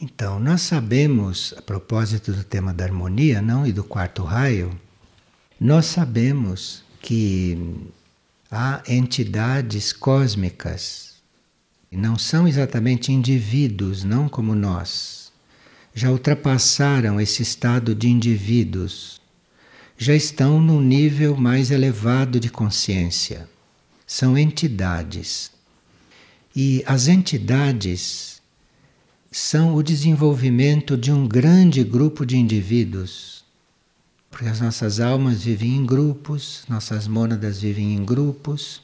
Então, nós sabemos, a propósito do tema da harmonia, não, e do quarto raio, nós sabemos que há entidades cósmicas, não são exatamente indivíduos, não como nós. Já ultrapassaram esse estado de indivíduos, já estão num nível mais elevado de consciência. São entidades. E as entidades são o desenvolvimento de um grande grupo de indivíduos. Porque as nossas almas vivem em grupos, nossas mônadas vivem em grupos,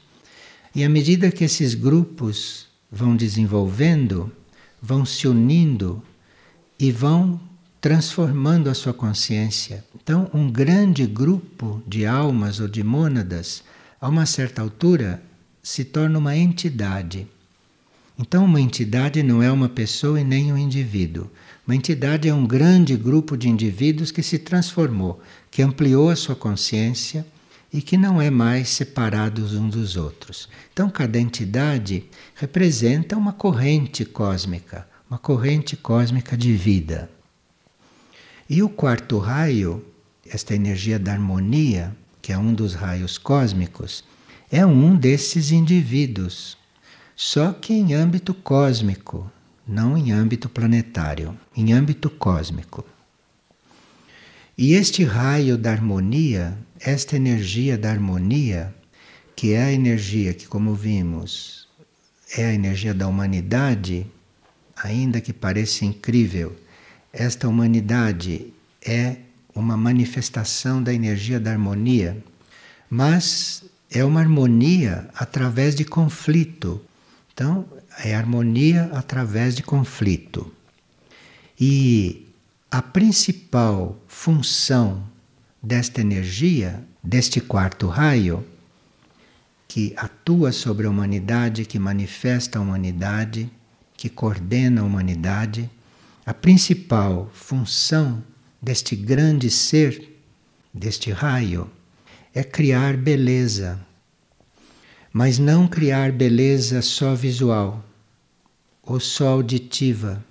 e à medida que esses grupos vão desenvolvendo, vão se unindo e vão transformando a sua consciência. Então, um grande grupo de almas ou de mônadas, a uma certa altura, se torna uma entidade. Então, uma entidade não é uma pessoa e nem um indivíduo. Uma entidade é um grande grupo de indivíduos que se transformou, que ampliou a sua consciência e que não é mais separados uns dos outros. Então, cada entidade representa uma corrente cósmica, uma corrente cósmica de vida. E o quarto raio, esta energia da harmonia, que é um dos raios cósmicos, é um desses indivíduos só que em âmbito cósmico, não em âmbito planetário, em âmbito cósmico. E este raio da harmonia, esta energia da harmonia, que é a energia que, como vimos, é a energia da humanidade, ainda que pareça incrível, esta humanidade é uma manifestação da energia da harmonia, mas é uma harmonia através de conflito, então, é harmonia através de conflito. E a principal função desta energia, deste quarto raio, que atua sobre a humanidade, que manifesta a humanidade, que coordena a humanidade, a principal função deste grande ser, deste raio, é criar beleza, mas não criar beleza só visual ou só auditiva.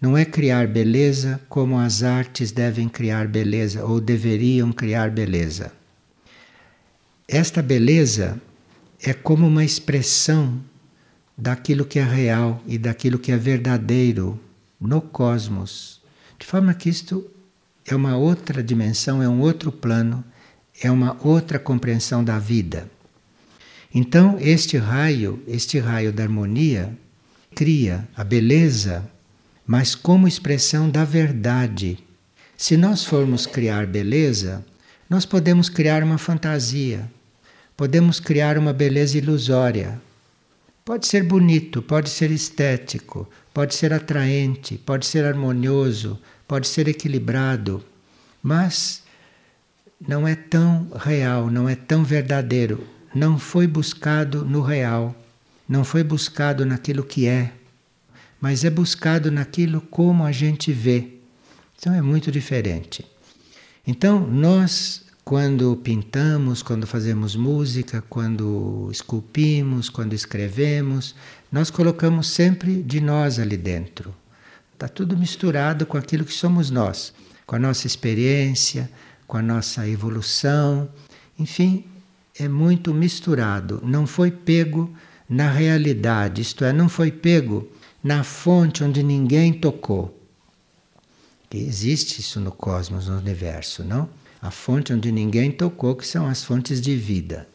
Não é criar beleza como as artes devem criar beleza ou deveriam criar beleza. Esta beleza é como uma expressão daquilo que é real e daquilo que é verdadeiro no cosmos. De forma que isto é uma outra dimensão, é um outro plano, é uma outra compreensão da vida. Então, este raio, este raio da harmonia, cria a beleza, mas como expressão da verdade. Se nós formos criar beleza, nós podemos criar uma fantasia, podemos criar uma beleza ilusória. Pode ser bonito, pode ser estético, pode ser atraente, pode ser harmonioso, pode ser equilibrado, mas não é tão real, não é tão verdadeiro não foi buscado no real, não foi buscado naquilo que é, mas é buscado naquilo como a gente vê. Então é muito diferente. Então, nós, quando pintamos, quando fazemos música, quando esculpimos, quando escrevemos, nós colocamos sempre de nós ali dentro. Está tudo misturado com aquilo que somos nós, com a nossa experiência, com a nossa evolução, enfim, é muito misturado, não foi pego na realidade, isto é, não foi pego na fonte onde ninguém tocou. Que existe isso no cosmos, no universo, não? A fonte onde ninguém tocou, que são as fontes de vida.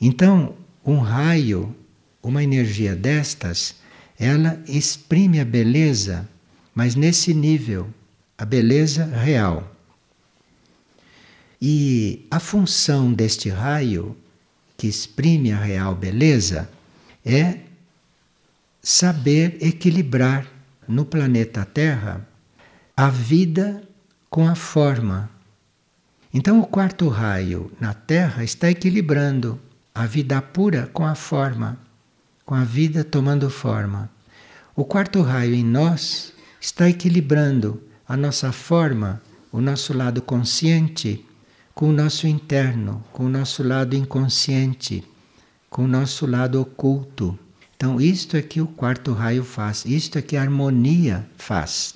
Então, um raio, uma energia destas, ela exprime a beleza, mas nesse nível, a beleza real. E a função deste raio, que exprime a real beleza, é saber equilibrar no planeta Terra a vida com a forma. Então, o quarto raio na Terra está equilibrando a vida pura com a forma, com a vida tomando forma. O quarto raio em nós está equilibrando a nossa forma, o nosso lado consciente com o nosso interno, com o nosso lado inconsciente, com o nosso lado oculto. Então, isto é que o quarto raio faz, isto é que a harmonia faz.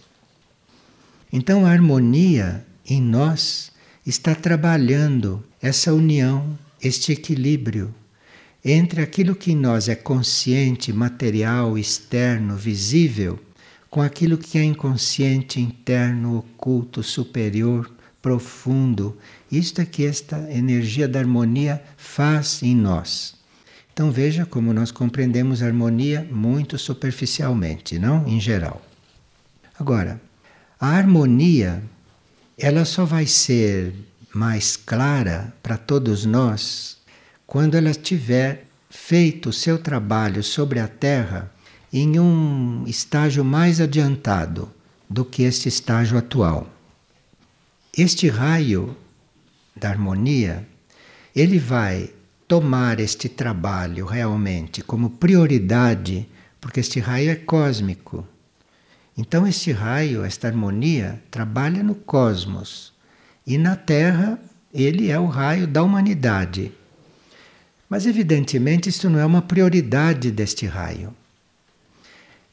Então, a harmonia em nós está trabalhando essa união, este equilíbrio entre aquilo que em nós é consciente, material, externo, visível, com aquilo que é inconsciente, interno, oculto, superior, profundo. Isto é que esta energia da harmonia faz em nós. Então veja como nós compreendemos a harmonia muito superficialmente, não em geral. Agora, a harmonia ela só vai ser mais clara para todos nós quando ela tiver feito o seu trabalho sobre a Terra em um estágio mais adiantado do que este estágio atual. Este raio da harmonia, ele vai tomar este trabalho realmente como prioridade, porque este raio é cósmico. Então este raio, esta harmonia, trabalha no cosmos. E na Terra, ele é o raio da humanidade. Mas evidentemente isto não é uma prioridade deste raio.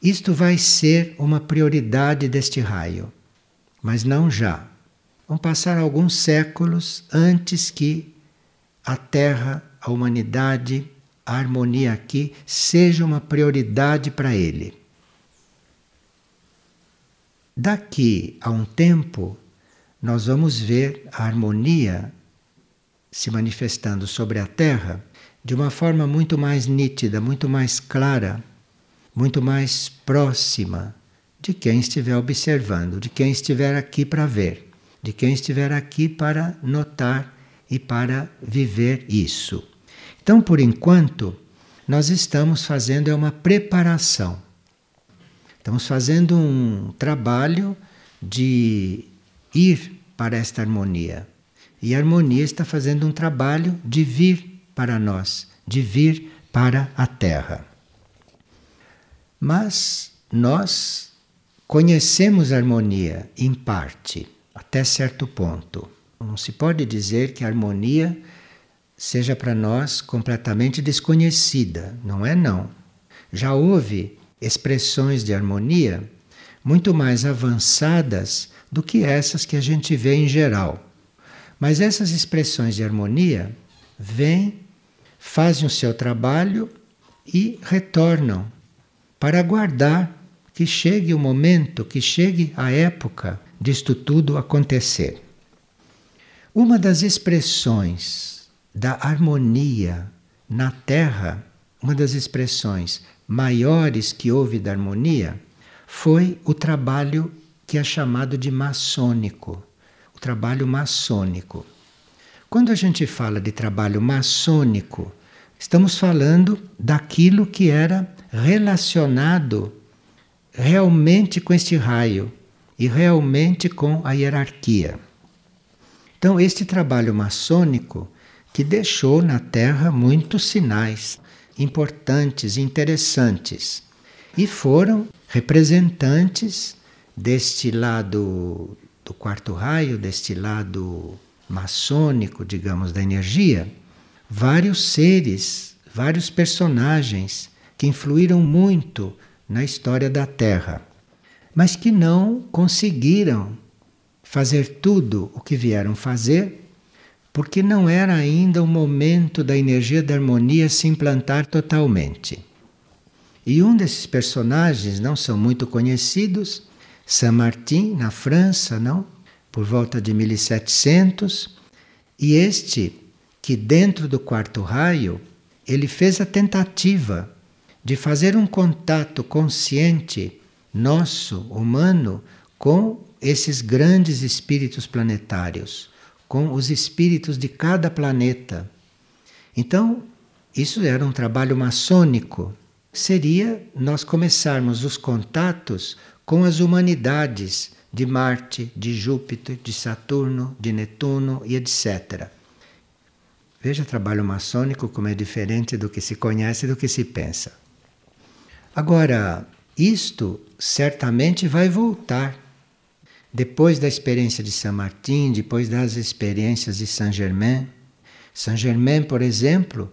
Isto vai ser uma prioridade deste raio, mas não já. Vão passar alguns séculos antes que a Terra, a humanidade, a harmonia aqui seja uma prioridade para ele. Daqui a um tempo, nós vamos ver a harmonia se manifestando sobre a Terra de uma forma muito mais nítida, muito mais clara, muito mais próxima de quem estiver observando, de quem estiver aqui para ver, de quem estiver aqui para notar e para viver isso. Então, por enquanto, nós estamos fazendo é uma preparação. Estamos fazendo um trabalho de ir para esta harmonia. E a harmonia está fazendo um trabalho de vir para nós, de vir para a Terra. Mas nós conhecemos a harmonia em parte, até certo ponto. Não se pode dizer que a harmonia seja para nós completamente desconhecida, não é não. Já houve expressões de harmonia muito mais avançadas do que essas que a gente vê em geral. Mas essas expressões de harmonia vêm fazem o seu trabalho e retornam para aguardar que chegue o momento, que chegue a época disto tudo acontecer. Uma das expressões da harmonia na Terra, uma das expressões maiores que houve da harmonia, foi o trabalho que é chamado de maçônico, o trabalho maçônico. Quando a gente fala de trabalho maçônico, estamos falando daquilo que era relacionado realmente com este raio e realmente com a hierarquia. Então, este trabalho maçônico que deixou na Terra muitos sinais importantes, interessantes, e foram representantes deste lado do quarto raio, deste lado maçônico, digamos, da energia, vários seres, vários personagens que influíram muito na história da Terra, mas que não conseguiram fazer tudo o que vieram fazer, porque não era ainda o momento da energia da harmonia se implantar totalmente. E um desses personagens não são muito conhecidos, Saint Martin, na França, não? por volta de 1700, e este que dentro do quarto raio ele fez a tentativa de fazer um contato consciente nosso, humano, com esses grandes espíritos planetários, com os espíritos de cada planeta. Então, isso era um trabalho maçônico. Seria nós começarmos os contatos com as humanidades de Marte, de Júpiter, de Saturno, de Netuno e etc. Veja o trabalho maçônico como é diferente do que se conhece e do que se pensa. Agora, isto certamente vai voltar. Depois da experiência de Saint Martin, depois das experiências de Saint Germain. Saint Germain, por exemplo,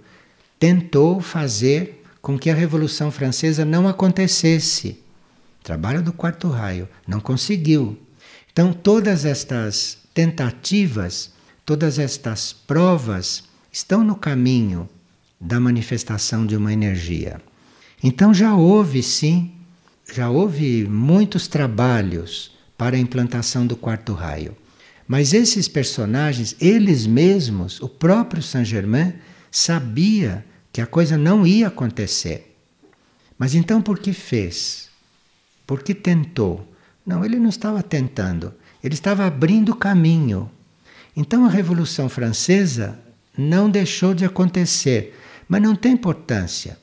tentou fazer com que a Revolução Francesa não acontecesse. Trabalho do quarto raio, não conseguiu. Então, todas estas tentativas, todas estas provas estão no caminho da manifestação de uma energia. Então, já houve sim, já houve muitos trabalhos para a implantação do quarto raio. Mas esses personagens, eles mesmos, o próprio Saint-Germain, sabia que a coisa não ia acontecer. Mas então por que fez? Por que tentou? Não, ele não estava tentando, ele estava abrindo caminho. Então a Revolução Francesa não deixou de acontecer, mas não tem importância.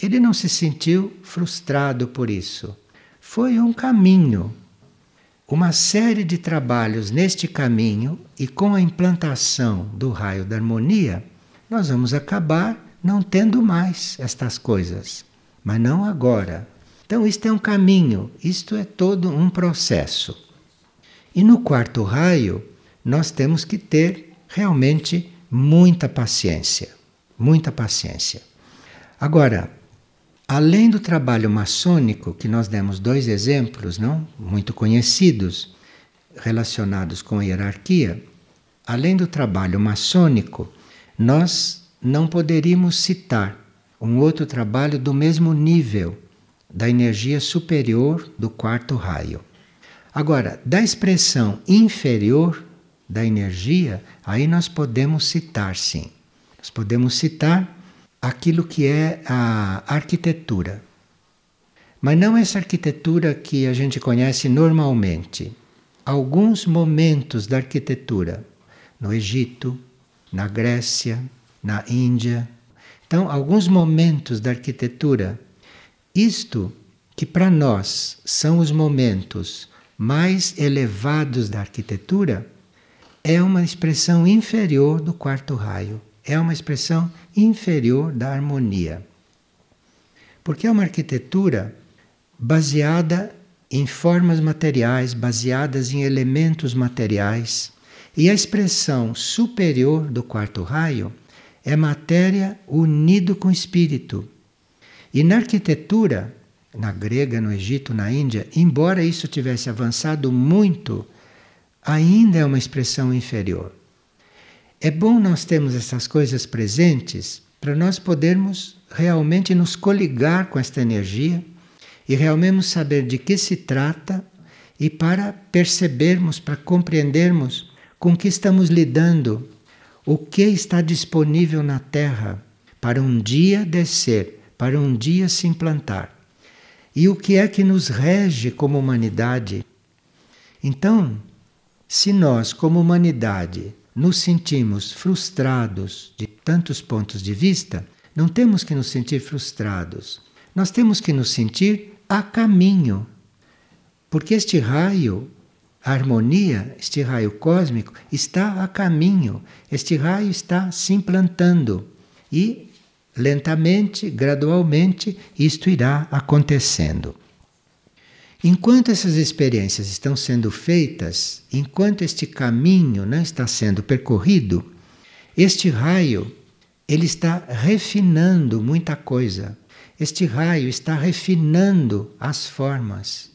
Ele não se sentiu frustrado por isso. Foi um caminho, uma série de trabalhos neste caminho, e com a implantação do raio da harmonia, nós vamos acabar não tendo mais estas coisas, mas não agora. Então, isto é um caminho, isto é todo um processo. E no quarto raio, nós temos que ter realmente muita paciência. Muita paciência. Agora, além do trabalho maçônico, que nós demos dois exemplos, não? Muito conhecidos, relacionados com a hierarquia, além do trabalho maçônico, nós não poderíamos citar um outro trabalho do mesmo nível da energia superior do quarto raio. Agora, da expressão inferior da energia, aí nós podemos citar sim. Nós podemos citar aquilo que é a arquitetura. Mas não essa arquitetura que a gente conhece normalmente. Alguns momentos da arquitetura no Egito, na Grécia, na Índia. Então, alguns momentos da arquitetura, isto que para nós são os momentos mais elevados da arquitetura, é uma expressão inferior do quarto raio, é uma expressão inferior da harmonia. Porque é uma arquitetura baseada em formas materiais, baseadas em elementos materiais, e a expressão superior do quarto raio é matéria unido com espírito. E na arquitetura, na grega, no Egito, na Índia, embora isso tivesse avançado muito, ainda é uma expressão inferior. É bom nós termos essas coisas presentes para nós podermos realmente nos coligar com esta energia e realmente saber de que se trata e para percebermos, para compreendermos com que estamos lidando o que está disponível na Terra para um dia descer, para um dia se implantar. E o que é que nos rege como humanidade? Então, se nós, como humanidade, nos sentimos frustrados de tantos pontos de vista, não temos que nos sentir frustrados. Nós temos que nos sentir a caminho. Porque este raio a harmonia, este raio cósmico, está a caminho, este raio está se implantando e lentamente, gradualmente, isto irá acontecendo. Enquanto essas experiências estão sendo feitas, enquanto este caminho não está sendo percorrido, este raio ele está refinando muita coisa. Este raio está refinando as formas.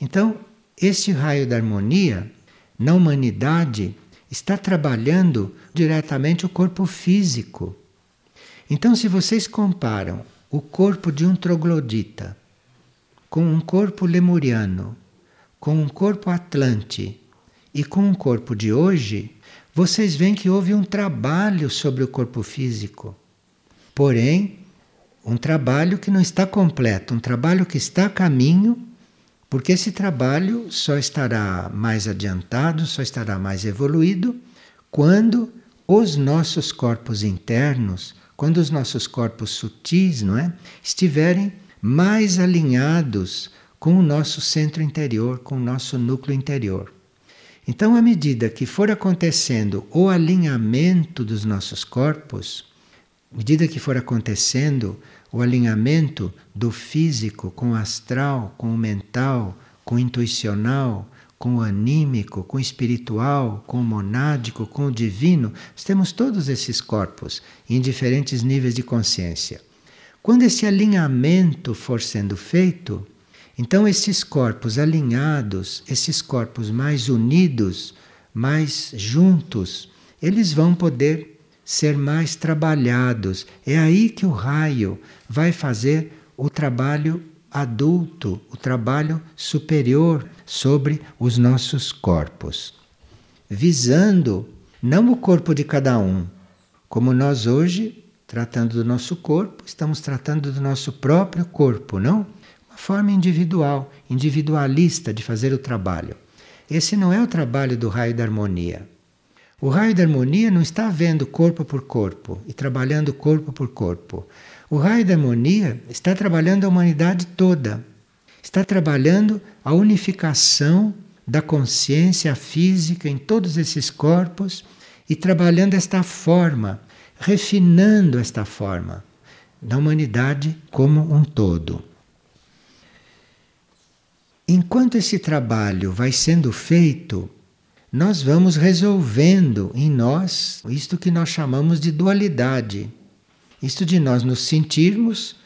Então, este raio da harmonia, na humanidade, está trabalhando diretamente o corpo físico. Então, se vocês comparam o corpo de um troglodita com um corpo lemuriano, com um corpo atlante e com um corpo de hoje, vocês veem que houve um trabalho sobre o corpo físico. Porém, um trabalho que não está completo, um trabalho que está a caminho porque esse trabalho só estará mais adiantado, só estará mais evoluído quando os nossos corpos internos, quando os nossos corpos sutis, não é, estiverem mais alinhados com o nosso centro interior, com o nosso núcleo interior. Então, à medida que for acontecendo o alinhamento dos nossos corpos, à medida que for acontecendo o alinhamento do físico com o astral, com o mental, com o intuicional, com o anímico, com o espiritual, com o monádico, com o divino, nós temos todos esses corpos em diferentes níveis de consciência. Quando esse alinhamento for sendo feito, então esses corpos alinhados, esses corpos mais unidos, mais juntos, eles vão poder ser mais trabalhados. É aí que o raio vai fazer o trabalho adulto, o trabalho superior sobre os nossos corpos, visando não o corpo de cada um, como nós hoje, tratando do nosso corpo, estamos tratando do nosso próprio corpo, não? Uma forma individual, individualista de fazer o trabalho. Esse não é o trabalho do raio da harmonia. O raio da harmonia não está vendo corpo por corpo e trabalhando corpo por corpo. O raio da harmonia está trabalhando a humanidade toda. Está trabalhando a unificação da consciência física em todos esses corpos e trabalhando esta forma, refinando esta forma da humanidade como um todo. Enquanto esse trabalho vai sendo feito, nós vamos resolvendo em nós isto que nós chamamos de dualidade. Isto de nós nos sentirmos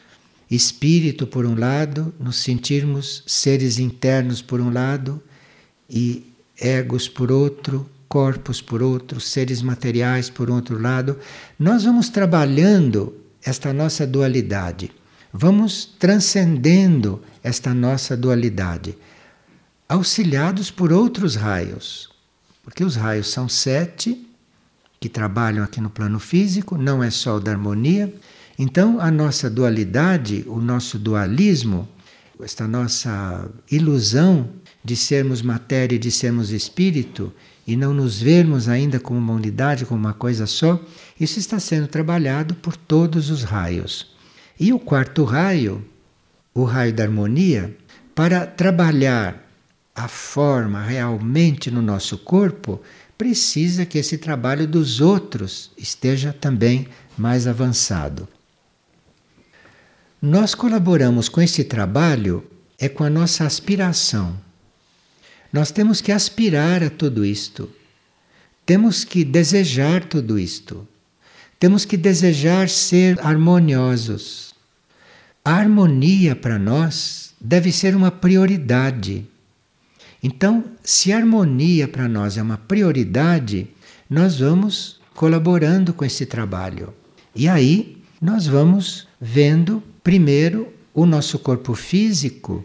espírito por um lado, nos sentirmos seres internos por um lado e egos por outro, corpos por outro, seres materiais por outro lado, nós vamos trabalhando esta nossa dualidade. Vamos transcendendo esta nossa dualidade, auxiliados por outros raios, porque os raios são sete que trabalham aqui no plano físico, não é só o da harmonia. Então, a nossa dualidade, o nosso dualismo, esta nossa ilusão de sermos matéria e de sermos espírito e não nos vermos ainda como uma unidade, como uma coisa só, isso está sendo trabalhado por todos os raios. E o quarto raio, o raio da harmonia, para trabalhar a forma realmente no nosso corpo, precisa que esse trabalho dos outros esteja também mais avançado. Nós colaboramos com esse trabalho é com a nossa aspiração. Nós temos que aspirar a tudo isto. Temos que desejar tudo isto. Temos que desejar ser harmoniosos. A harmonia para nós deve ser uma prioridade. Então, se a harmonia para nós é uma prioridade, nós vamos colaborando com esse trabalho. E aí nós vamos vendo primeiro o nosso corpo físico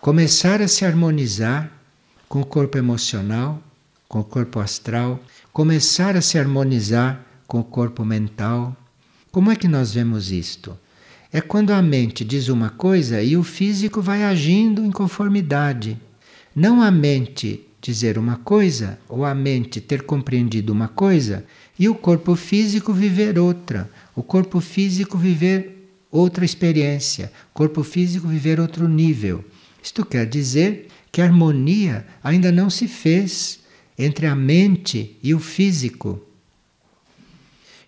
começar a se harmonizar com o corpo emocional, com o corpo astral, começar a se harmonizar com o corpo mental. Como é que nós vemos isto? É quando a mente diz uma coisa e o físico vai agindo em conformidade. Não a mente dizer uma coisa ou a mente ter compreendido uma coisa e o corpo físico viver outra, o corpo físico viver outra experiência, o corpo físico viver outro nível. Isto quer dizer que a harmonia ainda não se fez entre a mente e o físico.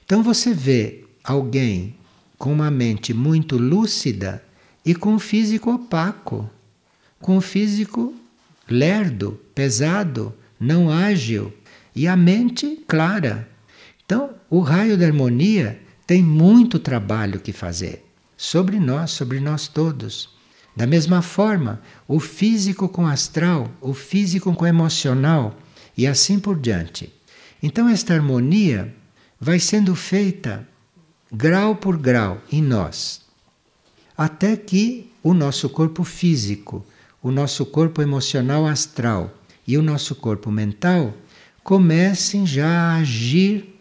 Então você vê alguém com uma mente muito lúcida e com o físico opaco, com o físico lerdo, pesado, não ágil e a mente clara. Então, o raio da harmonia tem muito trabalho que fazer sobre nós, sobre nós todos. Da mesma forma, o físico com astral, o físico com emocional e assim por diante. Então, esta harmonia vai sendo feita grau por grau em nós, até que o nosso corpo físico o nosso corpo emocional astral e o nosso corpo mental comecem já a agir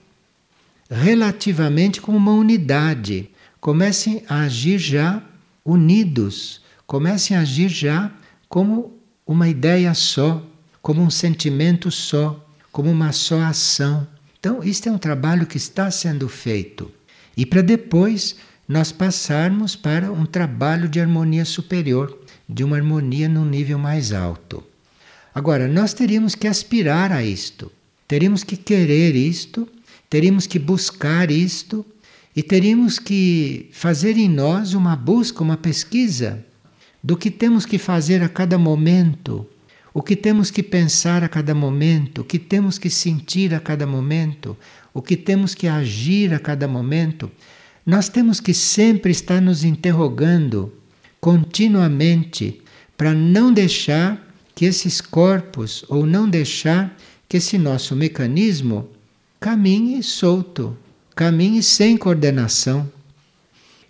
relativamente como uma unidade, comecem a agir já unidos, comecem a agir já como uma ideia só, como um sentimento só, como uma só ação. Então, isto é um trabalho que está sendo feito. E para depois nós passarmos para um trabalho de harmonia superior de uma harmonia num nível mais alto. Agora, nós teríamos que aspirar a isto, teríamos que querer isto, teríamos que buscar isto e teríamos que fazer em nós uma busca, uma pesquisa do que temos que fazer a cada momento, o que temos que pensar a cada momento, o que temos que sentir a cada momento, o que temos que agir a cada momento, nós temos que sempre estar nos interrogando continuamente para não deixar que esses corpos ou não deixar que esse nosso mecanismo caminhe solto, caminhe sem coordenação.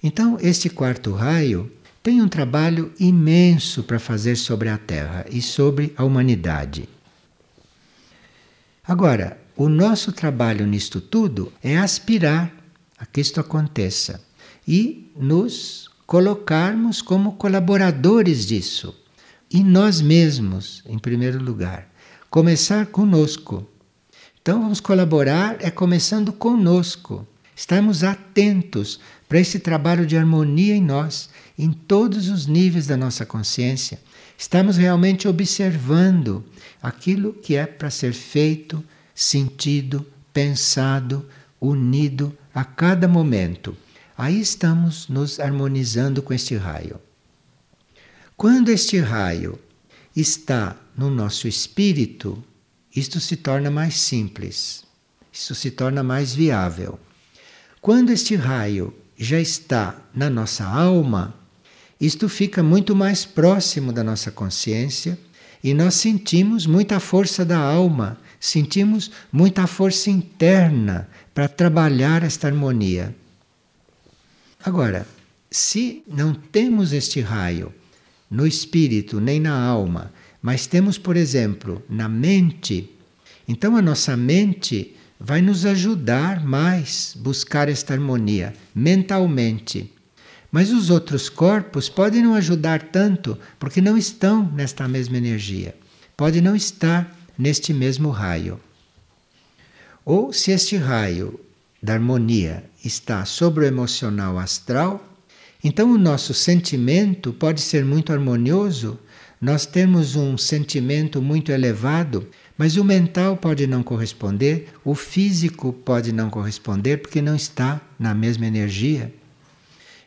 Então, este quarto raio tem um trabalho imenso para fazer sobre a Terra e sobre a humanidade. Agora, o nosso trabalho nisto tudo é aspirar a que isto aconteça e nos colocarmos como colaboradores disso. E nós mesmos, em primeiro lugar. Começar conosco. Então vamos colaborar é começando conosco. Estamos atentos para esse trabalho de harmonia em nós, em todos os níveis da nossa consciência. Estamos realmente observando aquilo que é para ser feito, sentido, pensado, unido a cada momento. Aí estamos nos harmonizando com este raio. Quando este raio está no nosso espírito, isto se torna mais simples, isso se torna mais viável. Quando este raio já está na nossa alma, isto fica muito mais próximo da nossa consciência e nós sentimos muita força da alma, sentimos muita força interna para trabalhar esta harmonia. Agora, se não temos este raio no espírito nem na alma, mas temos, por exemplo, na mente, então a nossa mente vai nos ajudar mais buscar esta harmonia mentalmente. Mas os outros corpos podem não ajudar tanto porque não estão nesta mesma energia. Pode não estar neste mesmo raio. Ou se este raio da harmonia está sobre o emocional astral, então o nosso sentimento pode ser muito harmonioso, nós temos um sentimento muito elevado, mas o mental pode não corresponder, o físico pode não corresponder porque não está na mesma energia.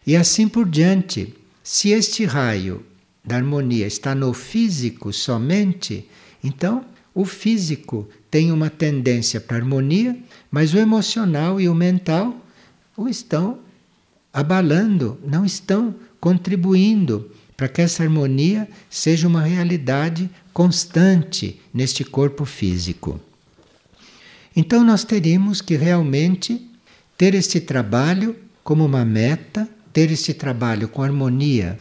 E assim por diante. Se este raio da harmonia está no físico somente, então o físico tem uma tendência para harmonia, mas o emocional e o mental o estão abalando, não estão contribuindo para que essa harmonia seja uma realidade constante neste corpo físico. Então nós teríamos que realmente ter este trabalho como uma meta ter esse trabalho com harmonia,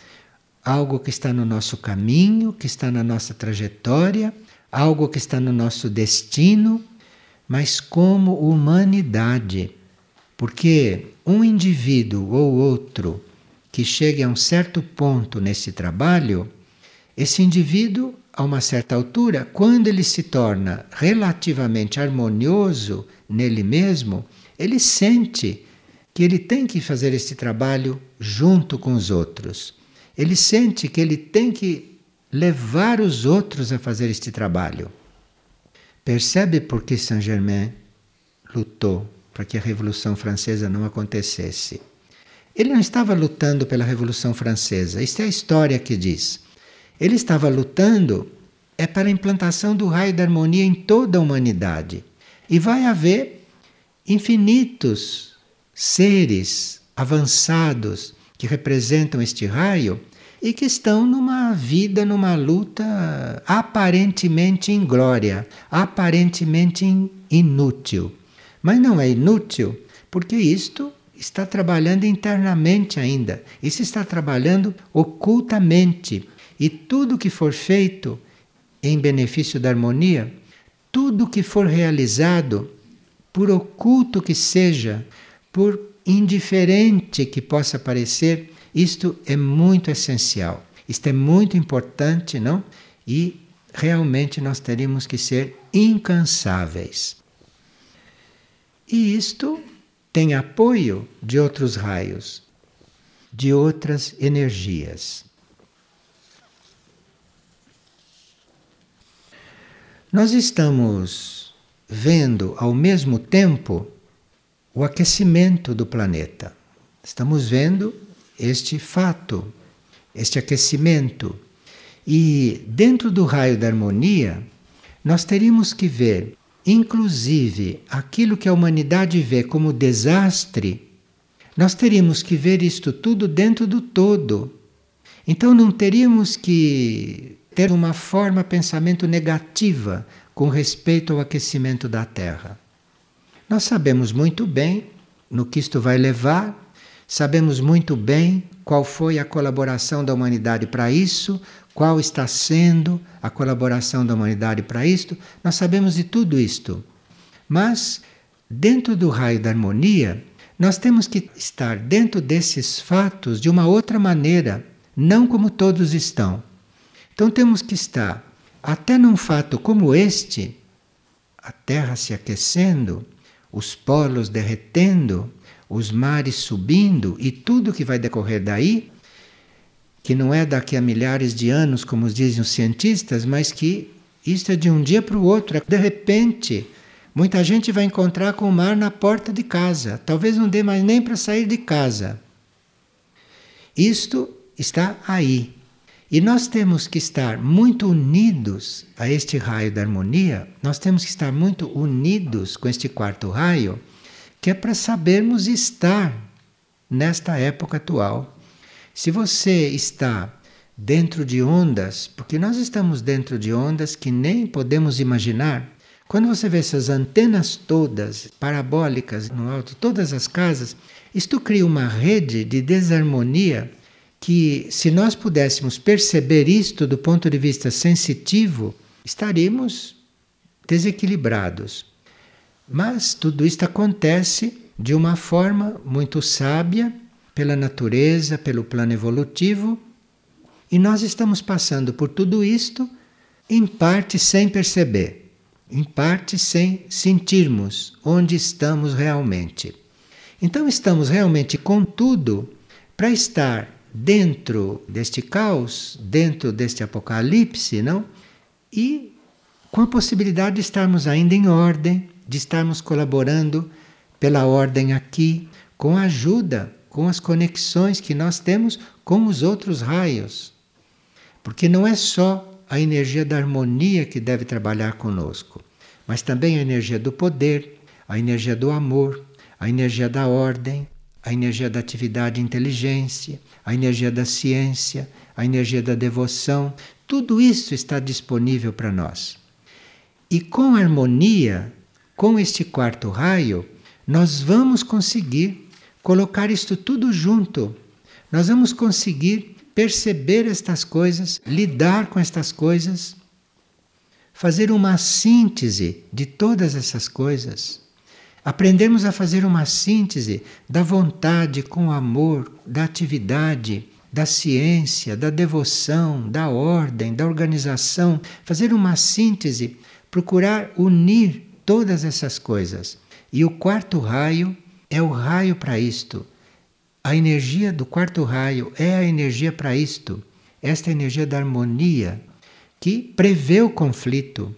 algo que está no nosso caminho, que está na nossa trajetória, algo que está no nosso destino, mas como humanidade. Porque um indivíduo ou outro que chegue a um certo ponto nesse trabalho, esse indivíduo, a uma certa altura, quando ele se torna relativamente harmonioso nele mesmo, ele sente que ele tem que fazer esse trabalho junto com os outros. Ele sente que ele tem que levar os outros a fazer este trabalho. Percebe por que Saint-Germain lutou para que a Revolução Francesa não acontecesse? Ele não estava lutando pela Revolução Francesa, isto é a história que diz. Ele estava lutando é para a implantação do raio da harmonia em toda a humanidade. E vai haver infinitos seres avançados que representam este raio e que estão numa vida, numa luta aparentemente inglória, aparentemente inútil. Mas não é inútil, porque isto está trabalhando internamente ainda, isso está trabalhando ocultamente. E tudo que for feito em benefício da harmonia, tudo que for realizado, por oculto que seja, por indiferente que possa parecer, isto é muito essencial. Isto é muito importante, não? E realmente nós teríamos que ser incansáveis. E isto tem apoio de outros raios, de outras energias. Nós estamos vendo ao mesmo tempo o aquecimento do planeta. Estamos vendo este fato, este aquecimento. E dentro do raio da harmonia, nós teríamos que ver, inclusive, aquilo que a humanidade vê como desastre, nós teríamos que ver isto tudo dentro do todo. Então não teríamos que ter uma forma pensamento negativa com respeito ao aquecimento da Terra. Nós sabemos muito bem no que isto vai levar, sabemos muito bem qual foi a colaboração da humanidade para isso, qual está sendo a colaboração da humanidade para isto, nós sabemos de tudo isto. Mas, dentro do raio da harmonia, nós temos que estar dentro desses fatos de uma outra maneira, não como todos estão. Então temos que estar até num fato como este, a Terra se aquecendo, os polos derretendo, os mares subindo e tudo que vai decorrer daí, que não é daqui a milhares de anos, como dizem os cientistas, mas que isto é de um dia para o outro. De repente, muita gente vai encontrar com o mar na porta de casa. Talvez não dê mais nem para sair de casa. Isto está aí. E nós temos que estar muito unidos a este raio da harmonia, nós temos que estar muito unidos com este quarto raio, que é para sabermos estar nesta época atual. Se você está dentro de ondas, porque nós estamos dentro de ondas que nem podemos imaginar. Quando você vê essas antenas todas parabólicas no alto, todas as casas, isto cria uma rede de desarmonia que, se nós pudéssemos perceber isto do ponto de vista sensitivo, estaríamos desequilibrados. Mas tudo isto acontece de uma forma muito sábia, pela natureza, pelo plano evolutivo, e nós estamos passando por tudo isto, em parte sem perceber, em parte sem sentirmos onde estamos realmente. Então, estamos realmente com tudo para estar dentro deste caos, dentro deste apocalipse, não? E com a possibilidade de estarmos ainda em ordem, de estarmos colaborando pela ordem aqui, com a ajuda, com as conexões que nós temos com os outros raios. Porque não é só a energia da harmonia que deve trabalhar conosco, mas também a energia do poder, a energia do amor, a energia da ordem, a energia da atividade inteligência, a energia da ciência, a energia da devoção, tudo isso está disponível para nós. E com harmonia, com este quarto raio, nós vamos conseguir colocar isto tudo junto. Nós vamos conseguir perceber estas coisas, lidar com estas coisas, fazer uma síntese de todas essas coisas. Aprendemos a fazer uma síntese da vontade com o amor, da atividade, da ciência, da devoção, da ordem, da organização, fazer uma síntese, procurar unir todas essas coisas. E o quarto raio é o raio para isto. A energia do quarto raio é a energia para isto. Esta energia da harmonia que prevê o conflito,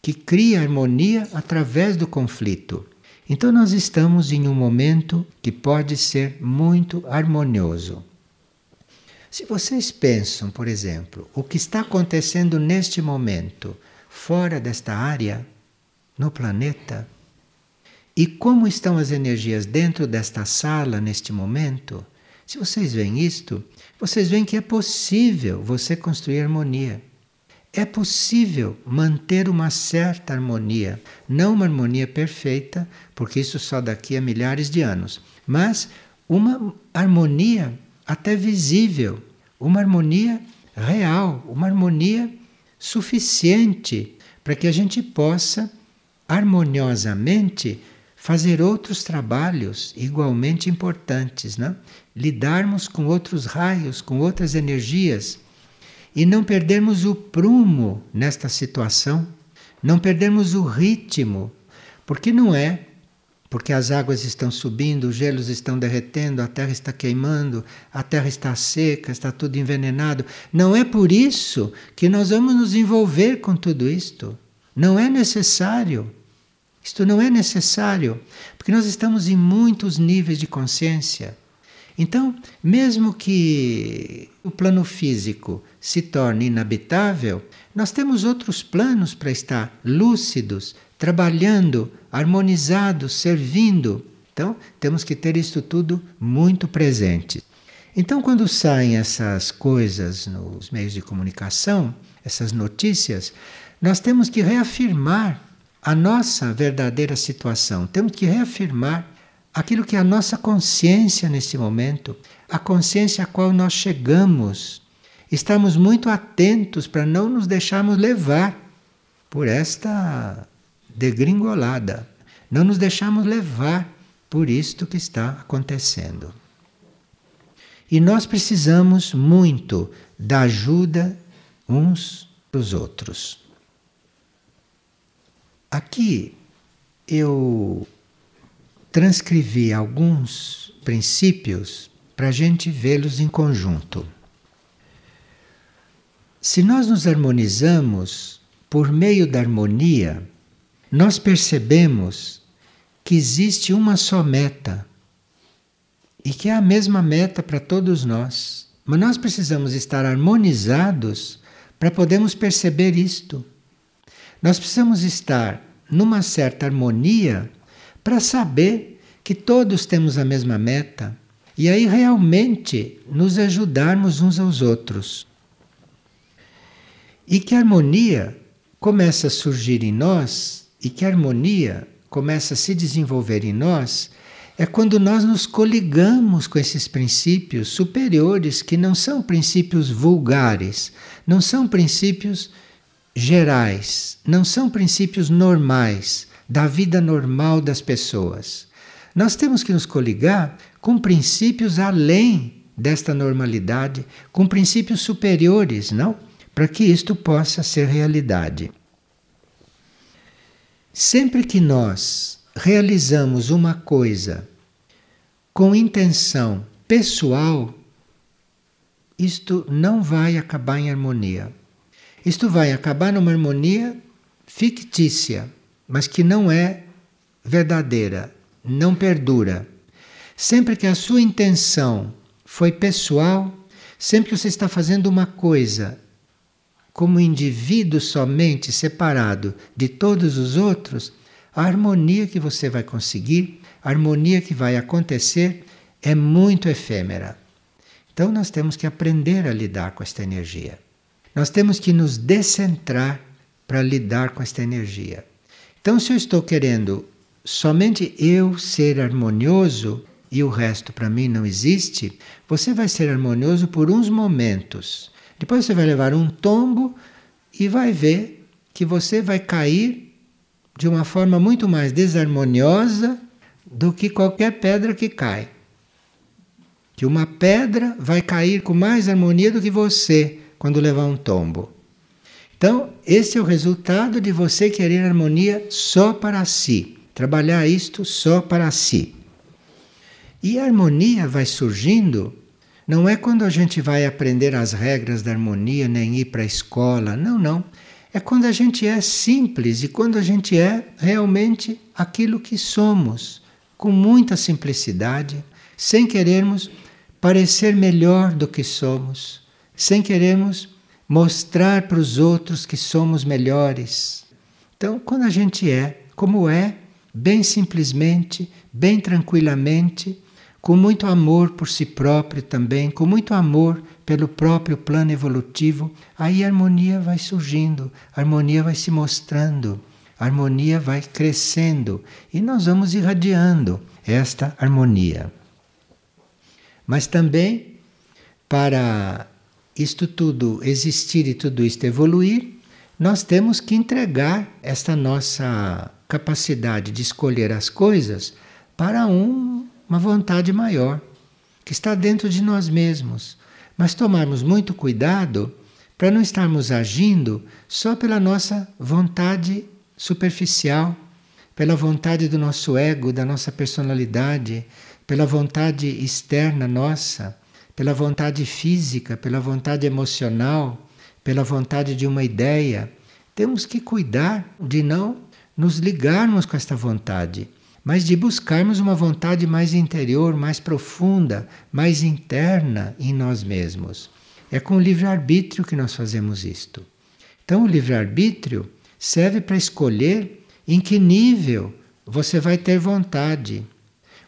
que cria harmonia através do conflito. Então, nós estamos em um momento que pode ser muito harmonioso. Se vocês pensam, por exemplo, o que está acontecendo neste momento fora desta área, no planeta, e como estão as energias dentro desta sala neste momento, se vocês veem isto, vocês veem que é possível você construir harmonia. É possível manter uma certa harmonia, não uma harmonia perfeita, porque isso só daqui a milhares de anos, mas uma harmonia até visível, uma harmonia real, uma harmonia suficiente para que a gente possa harmoniosamente fazer outros trabalhos igualmente importantes, né? lidarmos com outros raios, com outras energias e não perdermos o prumo nesta situação, não perdermos o ritmo, porque não é porque as águas estão subindo, os gelos estão derretendo, a terra está queimando, a terra está seca, está tudo envenenado. Não é por isso que nós vamos nos envolver com tudo isto. Não é necessário. Isto não é necessário, porque nós estamos em muitos níveis de consciência. Então, mesmo que o plano físico se torne inabitável, nós temos outros planos para estar lúcidos, trabalhando, harmonizados, servindo Então, temos que ter isso tudo muito presente. Então, quando saem essas coisas nos meios de comunicação, essas notícias, nós temos que reafirmar a nossa verdadeira situação, temos que reafirmar aquilo que é a nossa consciência nesse momento, a consciência a qual nós chegamos. Estamos muito atentos para não nos deixarmos levar por esta degringolada, não nos deixarmos levar por isto que está acontecendo. E nós precisamos muito da ajuda uns dos outros. Aqui eu transcrevi alguns princípios para a gente vê-los em conjunto. Se nós nos harmonizamos por meio da harmonia, nós percebemos que existe uma só meta e que é a mesma meta para todos nós. Mas nós precisamos estar harmonizados para podermos perceber isto. Nós precisamos estar numa certa harmonia para saber que todos temos a mesma meta e aí realmente nos ajudarmos uns aos outros. E que a harmonia começa a surgir em nós e que a harmonia começa a se desenvolver em nós é quando nós nos coligamos com esses princípios superiores que não são princípios vulgares, não são princípios gerais, não são princípios normais da vida normal das pessoas. Nós temos que nos coligar com princípios além desta normalidade, com princípios superiores, não? Para que isto possa ser realidade. Sempre que nós realizamos uma coisa com intenção pessoal, isto não vai acabar em harmonia. Isto vai acabar numa harmonia fictícia, mas que não é verdadeira, não perdura. Sempre que a sua intenção foi pessoal, sempre que você está fazendo uma coisa como indivíduo somente separado de todos os outros, a harmonia que você vai conseguir, a harmonia que vai acontecer é muito efêmera. Então nós temos que aprender a lidar com esta energia. Nós temos que nos descentrar para lidar com esta energia. Então, se eu estou querendo somente eu ser harmonioso e o resto para mim não existe, você vai ser harmonioso por uns momentos. Depois você vai levar um tombo e vai ver que você vai cair de uma forma muito mais desarmoniosa do que qualquer pedra que cai. Que uma pedra vai cair com mais harmonia do que você quando levar um tombo. Então, esse é o resultado de você querer harmonia só para si, trabalhar isto só para si. E a harmonia vai surgindo não é quando a gente vai aprender as regras da harmonia, nem ir para a escola. Não, não. É quando a gente é simples e quando a gente é realmente aquilo que somos, com muita simplicidade, sem querermos parecer melhor do que somos, sem querermos mostrar para os outros que somos melhores. Então, quando a gente é como é, bem simplesmente, bem tranquilamente, com muito amor por si próprio também, com muito amor pelo próprio plano evolutivo, aí a harmonia vai surgindo, a harmonia vai se mostrando, a harmonia vai crescendo e nós vamos irradiando esta harmonia. Mas também, para isto tudo existir e tudo isto evoluir, nós temos que entregar esta nossa capacidade de escolher as coisas para um uma vontade maior, que está dentro de nós mesmos. Mas tomarmos muito cuidado para não estarmos agindo só pela nossa vontade superficial, pela vontade do nosso ego, da nossa personalidade, pela vontade externa nossa, pela vontade física, pela vontade emocional, pela vontade de uma ideia. Temos que cuidar de não nos ligarmos com esta vontade mas de buscarmos uma vontade mais interior, mais profunda, mais interna em nós mesmos. É com o livre-arbítrio que nós fazemos isto. Então, o livre-arbítrio serve para escolher em que nível você vai ter vontade.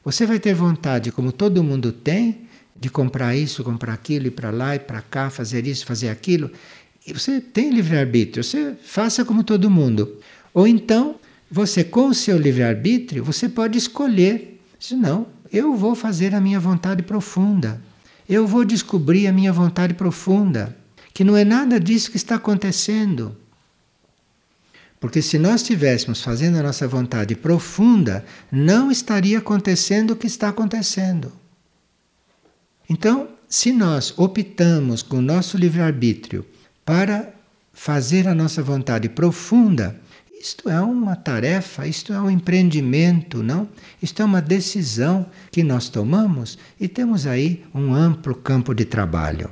Você vai ter vontade, como todo mundo tem, de comprar isso, comprar aquilo, ir para lá e para cá, fazer isso, fazer aquilo. E você tem livre-arbítrio, você faça como todo mundo. Ou então, você com o seu livre-arbítrio, você pode escolher. Se não, eu vou fazer a minha vontade profunda. Eu vou descobrir a minha vontade profunda, que não é nada disso que está acontecendo. Porque se nós estivéssemos fazendo a nossa vontade profunda, não estaria acontecendo o que está acontecendo. Então, se nós optamos com o nosso livre-arbítrio para fazer a nossa vontade profunda, isto é uma tarefa, isto é um empreendimento, não? Isto é uma decisão que nós tomamos e temos aí um amplo campo de trabalho.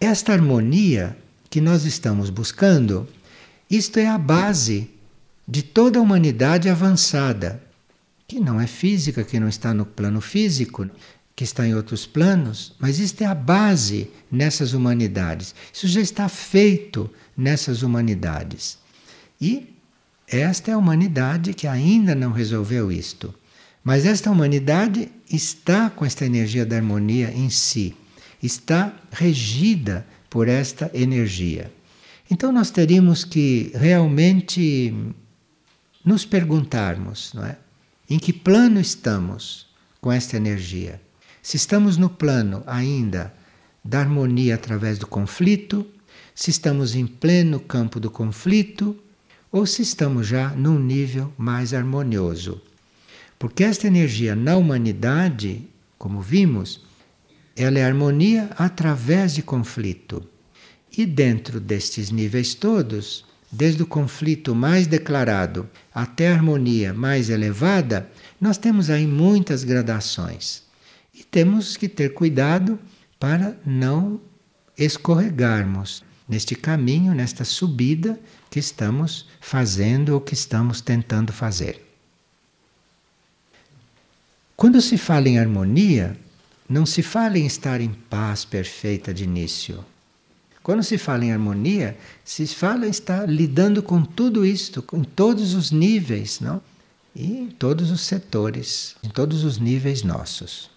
Esta harmonia que nós estamos buscando isto é a base de toda a humanidade avançada, que não é física, que não está no plano físico, que está em outros planos, mas isto é a base nessas humanidades. Isso já está feito nessas humanidades. E esta é a humanidade que ainda não resolveu isto. Mas esta humanidade está com esta energia da harmonia em si, está regida por esta energia. Então nós teríamos que realmente nos perguntarmos, não é? Em que plano estamos com esta energia? Se estamos no plano ainda da harmonia através do conflito, se estamos em pleno campo do conflito, ou se estamos já num nível mais harmonioso. Porque esta energia na humanidade, como vimos, ela é harmonia através de conflito. E dentro destes níveis todos, desde o conflito mais declarado até a harmonia mais elevada, nós temos aí muitas gradações. E temos que ter cuidado para não escorregarmos neste caminho, nesta subida que estamos fazendo ou que estamos tentando fazer. Quando se fala em harmonia, não se fala em estar em paz perfeita de início. Quando se fala em harmonia, se fala em estar lidando com tudo isto, em todos os níveis, não? E em todos os setores, em todos os níveis nossos.